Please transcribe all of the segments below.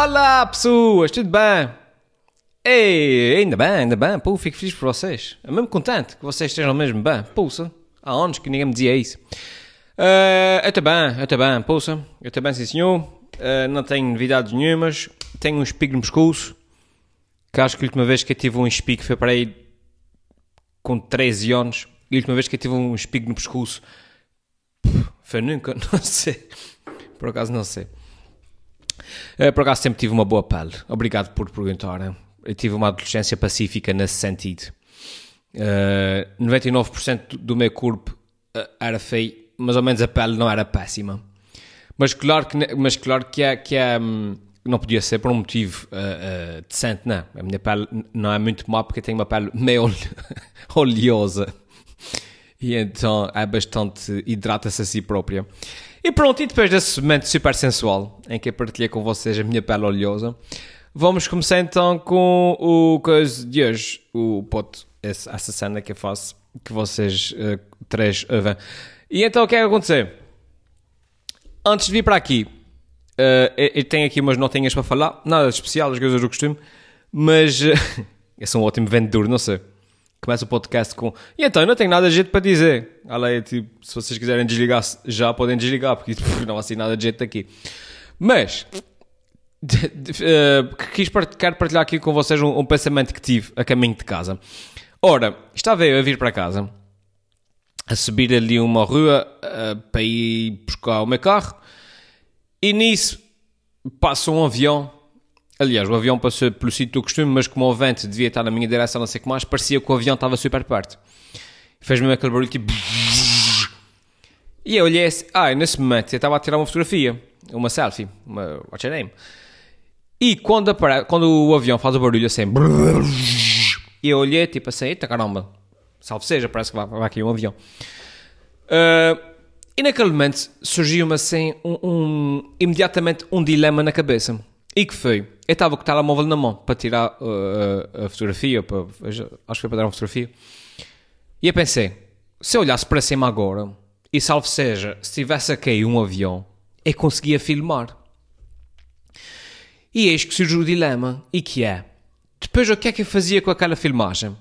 Olá pessoas, tudo bem? Ei, ainda bem, ainda bem, pô, fico feliz por vocês. Eu mesmo contente que vocês estejam mesmo bem. Pulsa, há anos que ninguém me dizia isso. Uh, eu também, eu também, pulsa, eu também, sim senhor. Uh, não tenho novidades nenhumas. Tenho um espigo no pescoço. Que acho que a última vez que eu tive um espigo foi para aí com 13 anos. E a última vez que eu tive um espigo no pescoço foi nunca, não sei. Por acaso não sei. Uh, por acaso sempre tive uma boa pele. Obrigado por perguntar. Eu tive uma adolescência pacífica nesse sentido. Uh, 99% do meu corpo uh, era feio, mas ao menos a pele não era péssima. Mas claro que, mas claro que, é, que é, hum, não podia ser por um motivo uh, decente, não. A minha pele não é muito má porque eu tenho uma pele meio oleosa. E então é bastante. hidrata-se a si própria. E pronto, e depois desse momento super sensual em que eu partilhei com vocês a minha pele oleosa, vamos começar então com o coisa de hoje, o pote, essa cena que eu faço, que vocês uh, três ouvem. E então o que é que acontecer? Antes de vir para aqui, uh, eu, eu tenho aqui umas notinhas para falar, nada de especial, as coisas do costume, mas uh, eu sou um ótimo vendedor, não sei. Começa o podcast com. E então, eu não tenho nada de jeito para dizer. Além, tipo, se vocês quiserem desligar, já podem desligar, porque não há assim nada de jeito aqui. Mas. De, de, uh, quis part quero partilhar aqui com vocês um, um, pensamento que tive a caminho de casa. Ora, estava eu a vir para casa, a subir ali uma rua uh, para ir buscar o meu carro, e nisso passa um avião Aliás, o avião passou pelo sítio do costume, mas como o vento devia estar na minha direção, não sei o que mais, parecia que o avião estava super perto. Fez-me aquele barulho tipo. E eu olhei assim, ah, nesse momento eu estava a tirar uma fotografia, uma selfie, uma what's your name? E quando, apare... quando o avião faz o barulho assim, e eu olhei tipo assim, eita caramba, salve seja, parece que vai, vai aqui um avião. Uh, e naquele momento surgiu-me assim, um, um, imediatamente um dilema na cabeça. E que foi? Eu estava com o telemóvel na mão para tirar uh, a fotografia, para, acho que foi para dar uma fotografia. E eu pensei, se eu olhasse para cima agora, e salvo seja, se tivesse a cair um avião, eu conseguia filmar. E eis que surge o dilema, e que é, depois o que é que eu fazia com aquela filmagem?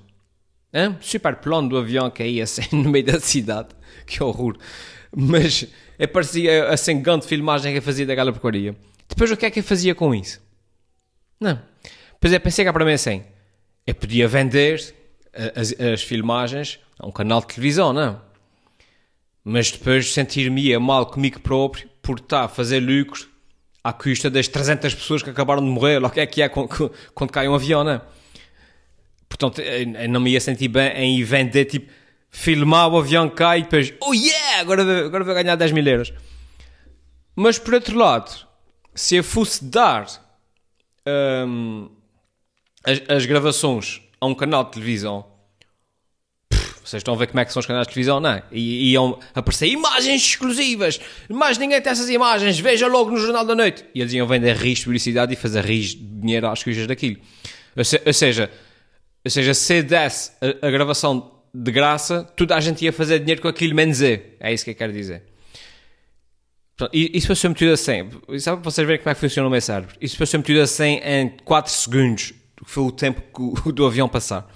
Hã? Super plano do avião que ia assim no meio da cidade, que horror. Mas parecia assim grande filmagem que eu fazia daquela porcaria. Depois o que é que eu fazia com isso? Não. Pois é, pensei cá para mim assim, eu podia vender as, as filmagens a um canal de televisão, não? Mas depois sentir-me mal comigo próprio por estar a fazer lucro à custa das 300 pessoas que acabaram de morrer, ou o que é que é quando, cai um avião, não? Portanto, eu não me ia sentir bem em vender, tipo, filmar o avião cai e depois, oh yeah, agora, agora vou ganhar 10 mil euros. Mas por outro lado, se eu fosse dar um, as, as, gravações a um canal de televisão, pff, vocês estão a ver como é que são os canais de televisão, não é? E iam aparecer imagens exclusivas, mas ninguém tem essas imagens, veja logo no Jornal da Noite. E eles iam vender rios de publicidade e fazer rios de dinheiro às coisas daquilo. Ou, se, ou seja, ou seja, se desse a, a gravação de graça, toda a gente ia fazer dinheiro com aquilo, menos eu. É isso que eu quero dizer. Isso passou-me tudo assim. Sabe para vocês verem como é que funciona o meu cérebro? Isso passou-me tudo assim em 4 segundos, que foi o tempo que, do avião passar.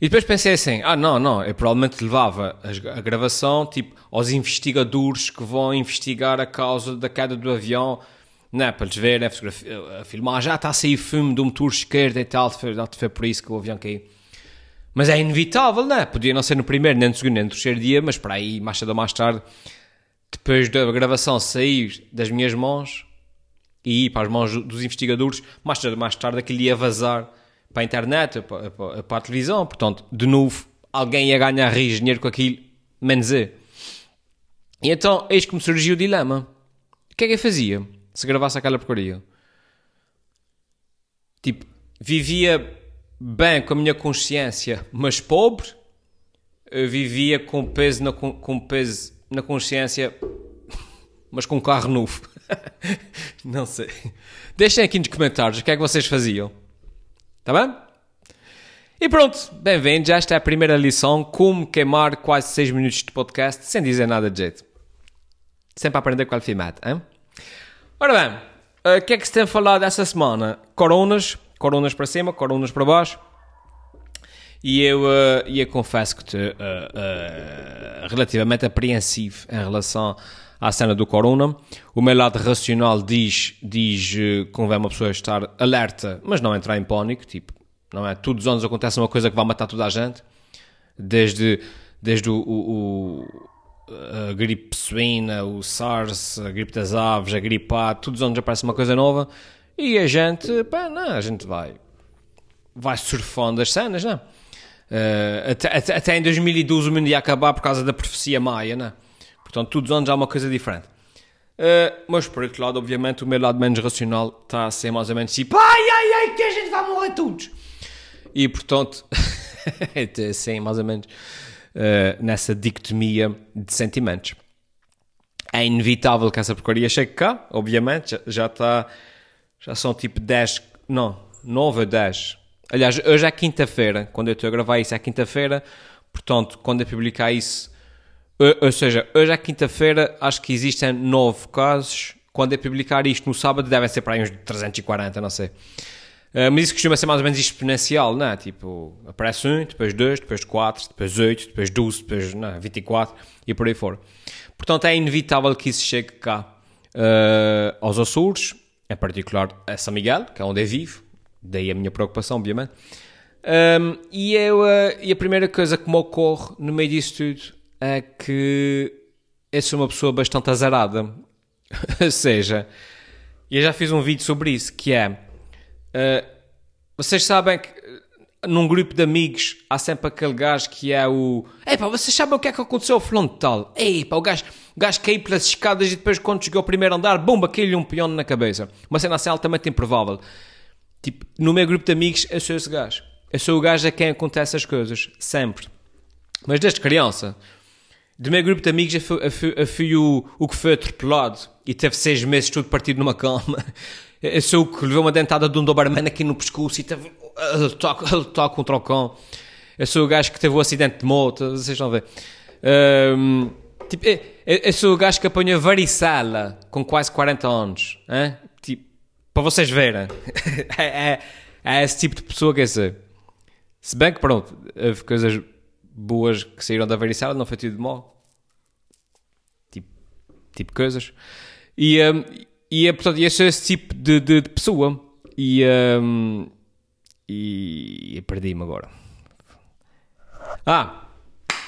E depois pensei assim: ah, não, não, eu provavelmente levava a, gravação tipo aos investigadores que vão investigar a causa da queda do avião, né, para eles verem a, a filmar. Já está a sair fumo do motor esquerdo e tal, foi, foi por isso que o avião caiu. Mas é inevitável, né? Podia não ser no primeiro, nem no segundo, nem no terceiro dia, mas para aí, mais cedo ou mais tarde depois da gravação sair das minhas mãos e ir para as mãos dos investigadores, mais tarde, mais tarde aquilo ia vazar para a internet, para, para, para a televisão, portanto, de novo, alguém ia ganhar rios dinheiro com aquilo, menos eu. E então, eis que me surgiu o dilema. O que é que eu fazia se gravasse aquela porcaria? Tipo, vivia bem com a minha consciência, mas pobre? Eu vivia com peso, na, com peso na consciência, mas com um carro novo. não sei. Deixem aqui nos comentários o que é que vocês faziam. Tá bem? E pronto, bem-vindos. Esta é a primeira lição: como queimar quase 6 minutos de podcast sem dizer nada de jeito. Sempre a aprender com o Alfimate, hein? Ora bem, O que é que se tem falado essa semana? Coronas, coronas para cima, coronas para baixo. E eu, uh, eu confesso que estou uh, uh, relativamente apreensivo em relação à cena do corona. O meu lado racional diz, diz convém uma pessoa estar alerta, mas não entrar em pânico. Tipo, não é? Todos os anos acontece uma coisa que vai matar toda a gente. Desde, desde o, o, o a gripe suína, o SARS, a gripe das aves, a gripe A, todos os anos aparece uma coisa nova. E a gente, pá, não, a gente vai, vai surfando as cenas, não é? Uh, até, até, até, em 2012 o mundo ia acabar por causa da profecia maia, né? Portanto, todos os anos há uma coisa diferente. Uh, mas por outro lado, obviamente, o meu lado menos racional está a ser mais ou menos tipo ai, ai, ai, que a gente vai morrer todos. E portanto, assim, mais ou menos, uh, nessa dicotomia de sentimentos. É inevitável que essa porcaria chegue cá, obviamente, já, já está, já são tipo 10, não, 9 a 10 Aliás, hoje é quinta-feira, quando eu estou a gravar isso é quinta-feira, portanto, quando eu publicar isso, ou seja, hoje é quinta-feira, acho que existem nove casos, quando eu publicar isto no sábado devem ser para aí uns 340, não sei. Uh, mas isso costuma ser mais ou menos exponencial, não é? Tipo, aparece um, depois dois, depois quatro, depois oito, depois doze, depois não, 24 e por aí fora. Portanto, é inevitável que isso chegue cá uh, aos Açores, em particular a São Miguel, que é onde eu vivo, Daí a minha preocupação, obviamente. Um, e, eu, uh, e a primeira coisa que me ocorre no meio disso tudo é que eu sou uma pessoa bastante azarada. Ou seja, eu já fiz um vídeo sobre isso, que é... Uh, vocês sabem que num grupo de amigos há sempre aquele gajo que é o... Epá, vocês sabem o que é que aconteceu ao fulano de tal? Epá, o gajo, o gajo caiu pelas escadas e depois quando chegou ao primeiro andar, bomba, caiu-lhe um peão na cabeça. Uma cena assim altamente improvável. Tipo, no meu grupo de amigos, eu sou esse gajo. Eu sou o gajo a quem acontece as coisas, sempre. Mas desde criança, do meu grupo de amigos, eu fui, eu fui, eu fui o, o que foi atropelado e teve seis meses tudo partido numa cama. Eu sou o que levou uma dentada de um Doberman aqui no pescoço e teve a lutar contra o cão. Eu sou o gajo que teve o um acidente de moto, vocês a ver. Um, tipo, eu, eu, sou o gajo que apanhou varicela com quase 40 anos. Hein? Para vocês verem. é, é, é, esse tipo de pessoa que é ser. Se bem que, pronto, houve coisas boas que saíram da varicela, não foi tudo de mal. Tipo, tipo coisas. E, um, e é, portanto, eu sou esse tipo de, de, de pessoa. E, um, e, e perdi-me agora. Ah,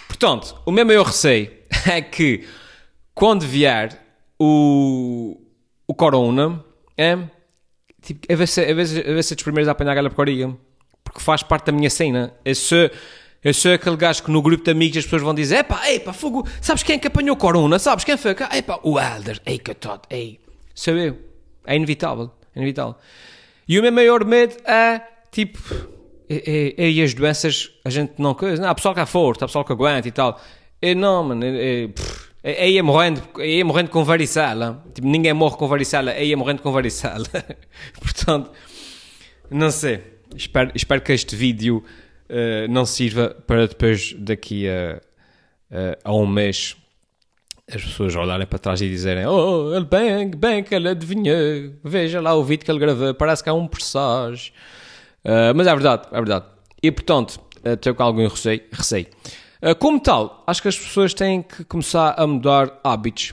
portanto, o meu maior receio é que quando vier o, o Corona, é, tipo, a ver se, a ver, a ver se dos primeiros a apanhar aquela porcaria. Porque faz parte da minha cena. Eu sou, eu sou aquele gajo que no grupo de amigos as pessoas vão dizer: epá, epá, fogo, sabes quem é que apanhou corona? Sabes quem foi? Epá, o Elder, ei, que tot, ei. Sou eu. É inevitável. É inevitável. E o meu maior medo é, tipo, é, é, é as doenças a gente não coisa. Não, a pessoa que é forte, a pessoa que aguenta e tal. É, não, mano, é, é, é ia morrendo, ia morrendo com varicela. Tipo, ninguém morre com varicela, ia morrendo com varicela. Portanto, não sei. Espero, espero que este vídeo uh, não sirva para depois, daqui a, uh, a um mês, as pessoas olharem para trás e dizerem: Oh, ele bem, bem que ele adivinhou. Veja lá o vídeo que ele gravou, parece que há um presságio. Uh, mas é verdade, é verdade. E portanto, tenho com algum receio. receio. Eh, como tal, acho que as pessoas têm que começar a mudar hábitos.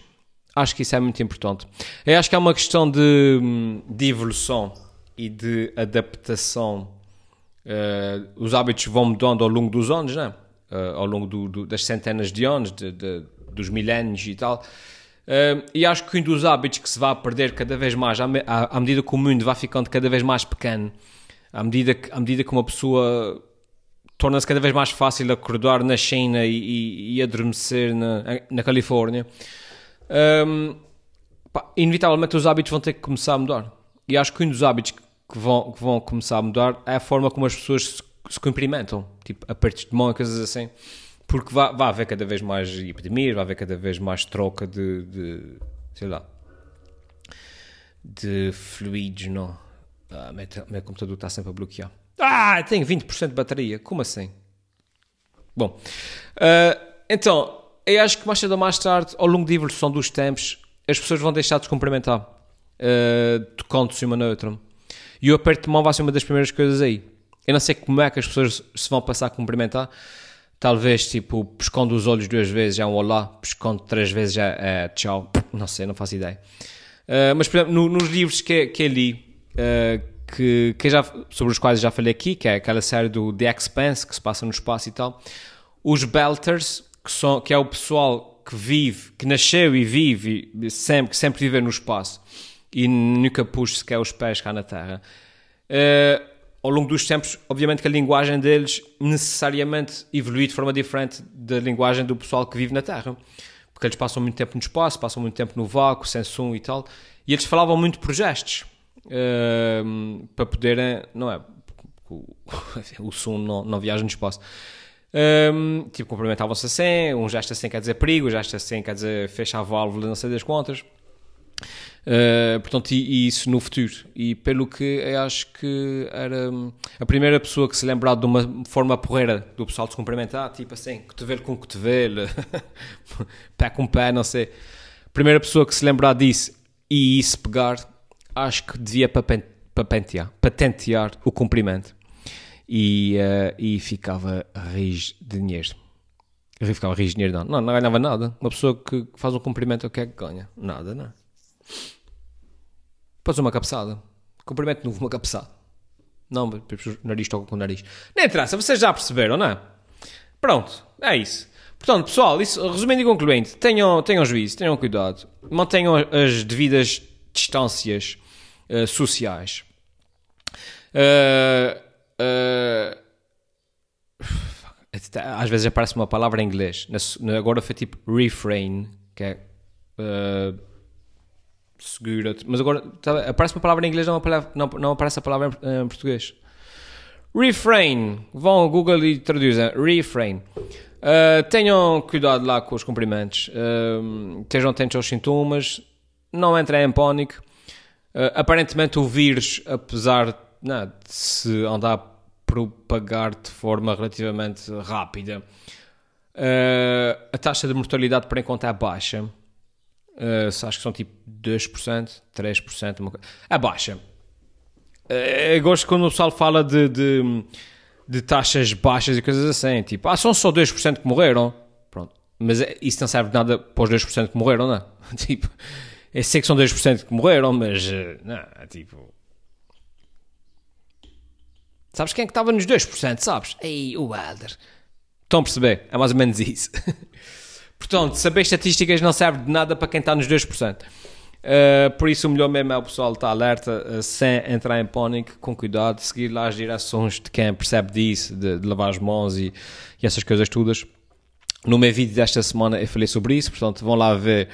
Acho que isso é muito importante. Eu acho que é uma questão de, de evolução e de adaptação. Uh, os hábitos vão mudando ao longo dos anos, né? Uh, ao longo do, do, das centenas de anos, de, de, dos milénios e tal. Uh, e acho que um dos hábitos que se vai perder cada vez mais, à, à, à medida que o mundo vai ficando cada vez mais pequeno, à medida que, à medida que uma pessoa torna-se cada vez mais fácil acordar na China e, e, adormecer na, na Califórnia, um, pá, inevitavelmente os hábitos vão ter que começar a mudar. E acho que um dos hábitos que vão, que vão começar a mudar é a forma como as pessoas se, se cumprimentam, tipo apertos de mão e coisas assim. Porque vai, vai haver cada vez mais epidemias, vai haver cada vez mais troca de, de sei lá, de fluidos, não. Ah, meu, meu computador está sempre a bloquear. Ah, tenho 20% de bateria. Como assim? Bom, uh, então, eu acho que mais cedo ou mais tarde, ao longo da evolução dos tempos, as pessoas vão deixar de se cumprimentar. uh, tocando-se uma na. E o aperto de mão vai ser uma das primeiras coisas aí. Eu não sei como é que as pessoas se vão passar a cumprimentar. Talvez, tipo, pescando os olhos duas vezes já é um olá, pescando três vezes já é tchau. Não sei, não faço ideia. Uh, mas, por exemplo, no, nos livros que, que eu li, uh, que, que já, sobre os quais já falei aqui, que é aquela série do The Expanse, que se passa no espaço e tal, os Belters, que, são, que é o pessoal que vive, que nasceu e vive, sempre, que sempre vive no espaço, e nunca pus sequer os pés cá na Terra. Uh, ao longo dos tempos, obviamente que a linguagem deles necessariamente evoluiu de forma diferente da linguagem do pessoal que vive na Terra. Porque eles passam muito tempo no espaço, passam muito tempo no vácuo, sem som e tal, e eles falavam muito por gestos, para poderem, não é, o, o som não, não viaja no espaço. Um, tipo, cumprimentavam-se assim, um gesto assim quer dizer perigo, um gesto assim quer dizer fecha a válvula, não sei das contas. Uh, portanto, e, e, isso no futuro. E pelo que eu acho que era hum, a primeira pessoa que se lembrar de uma forma porreira do pessoal de se cumprimentar, tipo assim, cotovelo com cotovelo, pé com pé, não sei. Primeira pessoa que se lembrar disso e isso pegar, acho que devia patentear, patentear o cumprimento. E, uh, e ficava rijo de dinheiro. Ficava rijo de dinheiro, não. Não, não ganhava nada. Uma pessoa que faz um cumprimento, o que é que ganha? Nada, não. É? Podes uma cabeçada. Cumprimento novo, uma cabeçada. Não, o nariz toca com o nariz. Nem interessa, vocês já perceberam, não é? Pronto, é isso. Portanto, pessoal, isso, resumindo e concluindo, tenham, tenham juízo, tenham cuidado, mantenham as devidas distâncias uh, sociais. Uh, uh, às vezes aparece uma palavra em inglês. Agora foi tipo refrain, que é segura. Mas agora tá, aparece uma palavra em inglês, não, não, não aparece a palavra em, em, português. Refrain. Vão ao Google e traduzem. Refrain. Uh, tenham cuidado lá com os cumprimentos. Uh, estejam atentos aos sintomas. Não entrem em pânico. Uh, aparentemente o vírus, apesar não, de se andar a propagar de forma relativamente rápida, a taxa de mortalidade por enquanto é baixa. Uh, acho que são tipo 2%, 3%, uma. A baixa. Uh, eu gosto quando o pessoal fala de, de, de, taxas baixas e coisas assim. Tipo, ah, são só 2% que morreram. Pronto. Mas é, isso não serve de nada para os 2% que morreram, não é? tipo, eu sei que são 2% que morreram, mas. Uh, não, é tipo. Sabes quem é que estava nos 2%, sabes? Ei, o Helder. Estão a perceber? É mais ou menos isso. Portanto, saber estatísticas não serve de nada para quem está nos 2%. Uh, eh, por isso, o melhor mesmo é o pessoal estar alerta, uh, sem entrar em pânico, com cuidado, seguir lá as direções de quem percebe disso, de, de lavar as mãos e, e, essas coisas todas. No meu vídeo desta semana eu falei sobre isso, portanto, vão lá ver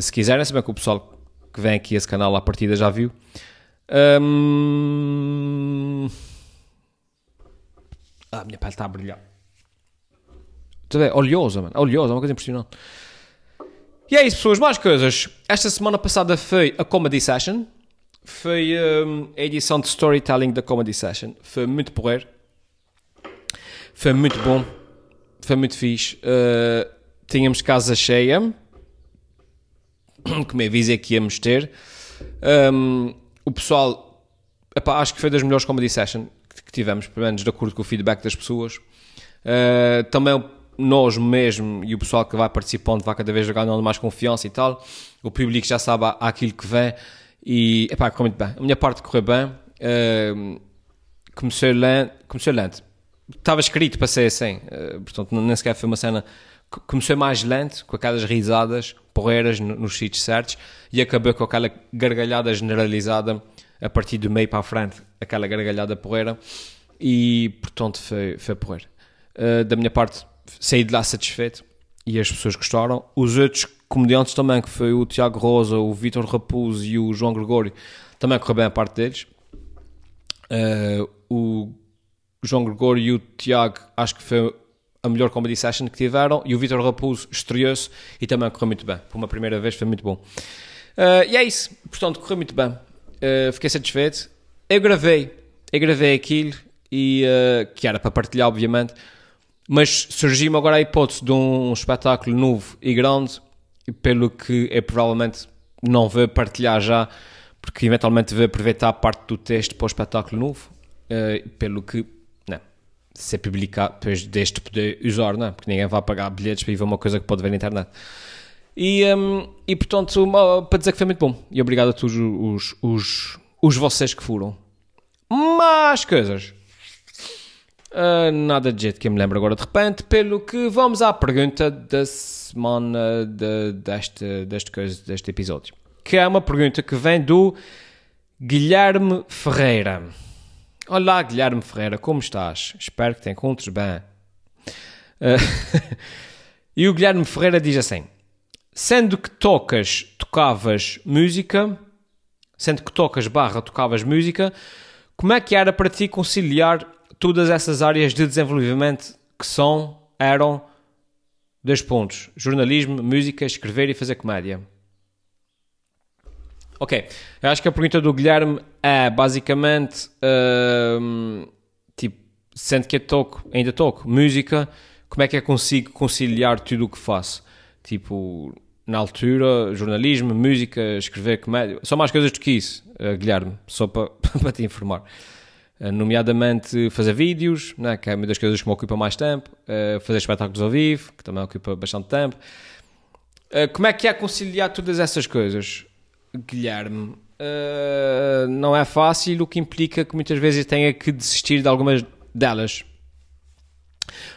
se quiserem, se bem que o pessoal que vem aqui a esse canal à partida já viu. Ah, a minha pele está a brilhar. Tudo é oleosa, mano. Oleosa, é uma coisa impressionante. E é isso, pessoas. Mais coisas. Esta semana passada foi a Comedy Session. Foi um, a edição de storytelling da Comedy Session. Foi muito porreiro. Foi muito bom. Foi muito fixe. Uh, tínhamos casa cheia. Que me avisei que íamos ter. Um, o pessoal... Epá, acho que foi das melhores Comedy Session que tivemos, pelo menos de acordo com o feedback das pessoas. Uh, também nós mesmo e o pessoal que vai participando vai cada vez ganhando mais confiança e tal. O público já sabe aquilo que vem e, epá, correu muito bem. A minha parte correu bem. Uh, comecei lento. Comecei lento. Estava escrito para ser assim. Uh, portanto, nem sequer foi uma cena... Comecei mais lento, com aquelas risadas porreiras nos sítios certos e acabei com aquela gargalhada generalizada a partir do meio para a frente, aquela gargalhada porreira e, portanto, foi, foi porreiro. Uh, da minha parte, saí de lá satisfeito e as pessoas gostaram. Os outros comediantes também, que foi o Tiago Rosa, o Vitor Raposo e o João Gregório, também correu bem a parte deles. Uh, o João Gregório e o Tiago, acho que foi a melhor comedy session que tiveram, e o Vitor Raposo estreou-se e também correu muito bem. Por uma primeira vez foi muito bom. Uh, e é isso, portanto, correu muito bem. Uh, fiquei satisfeito. Eu gravei, eu gravei aquilo, e, que era para partilhar, obviamente, mas surgiu-me agora a hipótese de um espetáculo novo e grande, pelo que eu provavelmente não vou partilhar já, porque eventualmente vou aproveitar parte do texto para o espetáculo novo, uh, pelo que, não, se é publicar, depois deste poder usar, não, porque ninguém vai pagar bilhetes para ir ver uma coisa que pode ver na internet. E, um, e portanto, para dizer que foi muito bom. E obrigado a todos os, os, os vocês que foram. Mais coisas. Uh, nada de jeito que eu me lembro agora de repente, pelo que vamos à pergunta da semana de, deste, deste, coisa, deste episódio. Que é uma pergunta que vem do Guilherme Ferreira. Olá, Guilherme Ferreira, como estás? Espero que te encontres bem. Uh, e o Guilherme Ferreira diz assim: Sendo que tocas, tocavas música, sendo que tocas barra, tocavas música, como é que era para ti conciliar todas essas áreas de desenvolvimento que são, eram, dois pontos: jornalismo, música, escrever e fazer comédia. Ok, eu acho que a pergunta do Guilherme é basicamente uh, tipo, sendo que eu toco, ainda toco música, como é que eu consigo conciliar tudo o que faço? Tipo, na altura, jornalismo, música, escrever comédia, são mais coisas do que isso, uh, Guilherme, só para, para te informar. Eh, nomeadamente fazer vídeos, né, que é uma das coisas que me ocupa mais tempo, uh, fazer espetáculos ao vivo, que também ocupa bastante tempo. Uh, como é que é conciliar todas essas coisas, Guilherme? Uh, não é fácil, o que implica que muitas vezes tenha que desistir de algumas delas,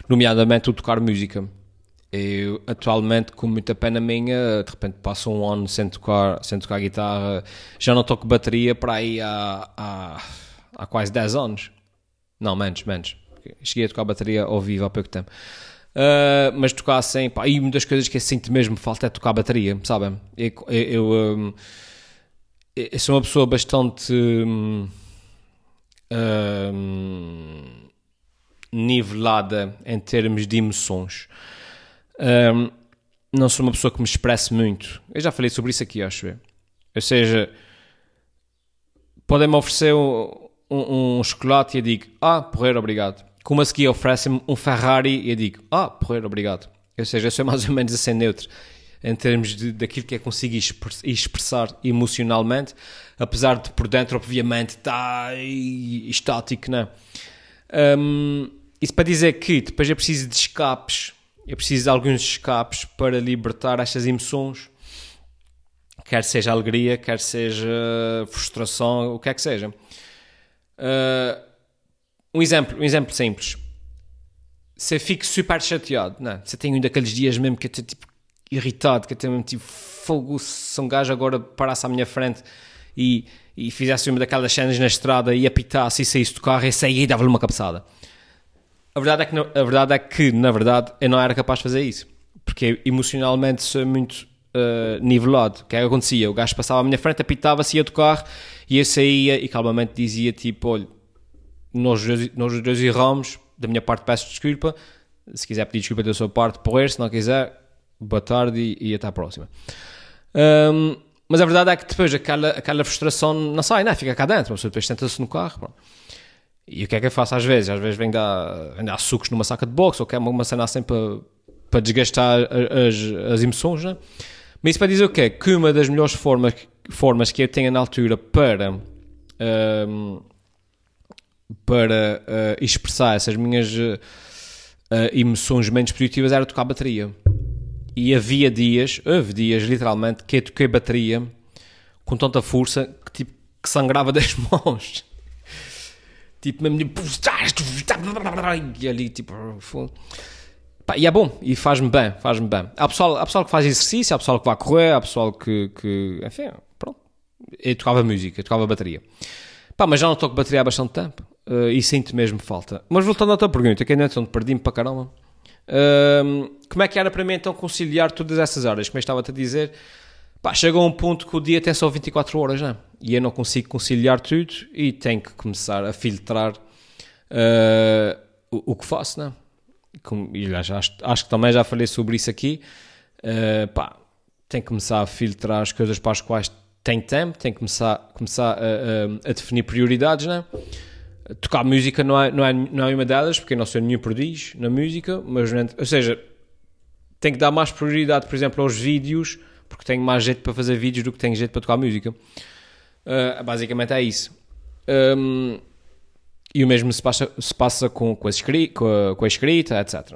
nomeadamente o tocar música. Eu, atualmente, com muita pena minha, de repente passo um ano sem tocar, sem tocar guitarra, já não toco bateria para aí há, há há quase 10 anos. Não, menos, menos. Cheguei a tocar bateria ao vivo há pouco tempo. Uh, mas tocar sem, pá, e uma das coisas que eu sinto mesmo falta é tocar a bateria, sabem? Eu, eu, um, eu, sou uma pessoa bastante um, um, nivelada em termos de emoções. não sou uma pessoa que me expresse muito. Eu já falei sobre isso aqui, acho eu. Ou seja, podem-me oferecer um, um chocolate e eu digo, ah, porreiro, obrigado. Como a seguir oferecem-me um Ferrari e eu digo, ah, porreiro, obrigado. Ou seja, eu sou mais ou menos assim neutro em termos de, daquilo que é conseguir expressar emocionalmente, apesar de por dentro, obviamente, estar tá estático, não é? Um, isso para dizer que depois eu preciso de escapes, eu preciso de alguns escapes para libertar estas emoções, quer seja alegria, quer seja frustração, o que é que seja. Uh, um exemplo, um exemplo simples. Você fica super chateado, não? É? Você tem um daqueles dias mesmo que eu estou tipo irritado, que eu tenho mesmo tipo fogo se um gajo agora parasse à minha frente e, e fizesse uma daquelas cenas na estrada e apitasse e saísse do carro e saía e dava-lhe uma cabeçada. A verdade, é que, a verdade é que, na verdade, eu não era capaz de fazer isso. Porque emocionalmente sou muito uh, nivelado. O que é que acontecia? O gajo passava à minha frente, apitava-se, ia do carro, e eu saía e calmamente dizia tipo: olha, nós, nós dois erramos, da minha parte peço desculpa, se quiser pedir desculpa da sua parte, porrer, se não quiser, boa tarde e, e até à próxima. Um, mas a verdade é que depois aquela, aquela frustração não sai, não, fica cá dentro, a pessoa depois tenta-se no carro. Pronto. E o que é que eu faço às vezes? Às vezes vem dar, vem dar sucos numa saca de boxe ou quer uma, uma cena assim para, para desgastar as, as emoções, né? Mas isso para dizer o quê? Que uma das melhores formas, formas que eu tenho na altura para, um, para uh, expressar essas minhas uh, emoções menos positivas era tocar bateria. E havia dias, houve dias literalmente, que eu toquei bateria com tanta força que, tipo, que sangrava das mãos. tipo, mesmo. E ali, tipo. Pá, e é bom, e faz-me bem, faz-me bem. Há pessoal, há pessoal que faz exercício, há pessoal que vai correr, há pessoal que, que enfim, pronto. Eu tocava música, eu tocava bateria. Pá, mas já não toco bateria há bastante tempo uh, e sinto mesmo falta. Mas voltando à tua pergunta, que ainda onde perdi-me para caramba. Uh, como é que era para mim então conciliar todas essas horas? Como eu estava-te a dizer, pá, chega a um ponto que o dia tem só 24 horas, né? E eu não consigo conciliar tudo e tenho que começar a filtrar uh, o, o, que faço, né? e já, acho, acho, que também já falei sobre isso aqui, uh, pá, que começar a filtrar as coisas para as quais tem tempo, tem que começar, começar a, a, a definir prioridades, né? Tocar música não é, não, é, não é uma delas, porque eu não sou nenhum prodígio na música, mas, ou seja, tem que dar mais prioridade, por exemplo, aos vídeos, porque tenho mais jeito para fazer vídeos do que tenho jeito para tocar música. Uh, basicamente é isso. Um, e o mesmo se passa, se passa com, com, a escrita, com, a, com a escrita, etc.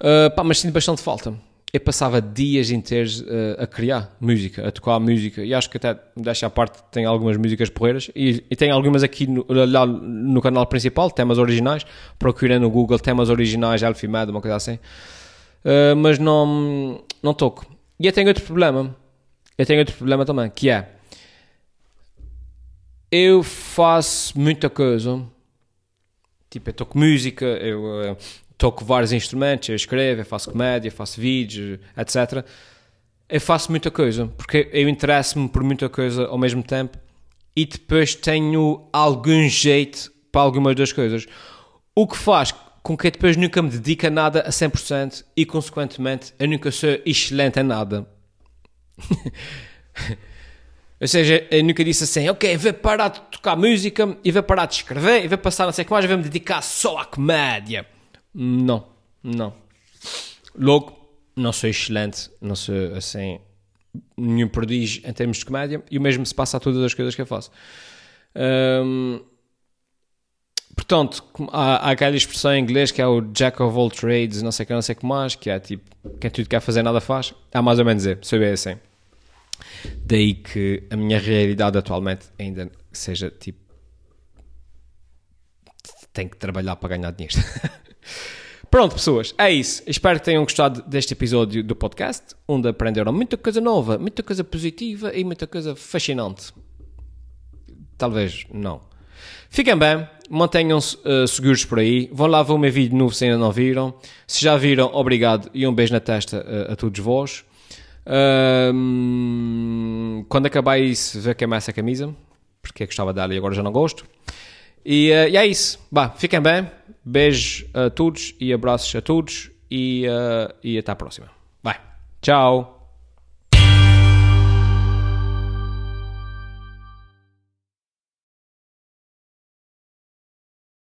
Uh, pá, mas sinto bastante falta. Eu passava dias inteiros uh, a criar música, a tocar música, e acho que até, deixa à parte, tem algumas músicas porreiras, e, e tem algumas aqui no, lá no canal principal, temas originais, procurei no Google temas originais, Elfimad, uma coisa assim, uh, mas não, não toco. E eu tenho outro problema, eu tenho outro problema também, que é, eu faço muita coisa, tipo, eu toco música, eu uh, toco vários instrumentos, eu escrevo, eu faço comédia, faço vídeos, etc. Eu faço muita coisa, porque eu interesso-me por muita coisa ao mesmo tempo e depois tenho algum jeito para algumas das coisas. O que faz com que eu depois nunca me dedique a nada a 100% e, consequentemente, eu nunca sou excelente em nada. Ou seja, eu nunca disse assim, ok, vou parar de tocar música e vou parar de escrever e vou passar não sei o que mais, vou me dedicar só à comédia. Não, não. Logo, não sou excelente, não sou assim nenhum prodígio em termos de comédia e o mesmo se passa a todas as coisas que eu faço. Um, portanto, há, há, aquela expressão em inglês que é o Jack of all trades, não sei o que, não sei o que mais, que é tipo, quem tudo quer fazer nada faz. Há mais ou menos dizer, sou bem assim. Daí que a minha realidade atualmente ainda seja tipo. Tenho que trabalhar para ganhar dinheiro. Pronto, pessoas, é isso. Espero que tenham gostado deste episódio do podcast, onde aprenderam muita coisa nova, muita coisa positiva e muita coisa fascinante. Talvez não. Fiquem bem, mantenham-se uh, seguros por aí. Vão lá ver o meu vídeo novo se ainda não viram. Se já viram, obrigado e um beijo na testa uh, a todos vós. Uh, quando acabar isso, ver que é essa camisa, porque é gostava dela e agora já não gosto. E, uh, e é isso. Bah, fiquem bem. Beijos a todos e abraços a todos. E, uh, e até à próxima. Vai. Tchau.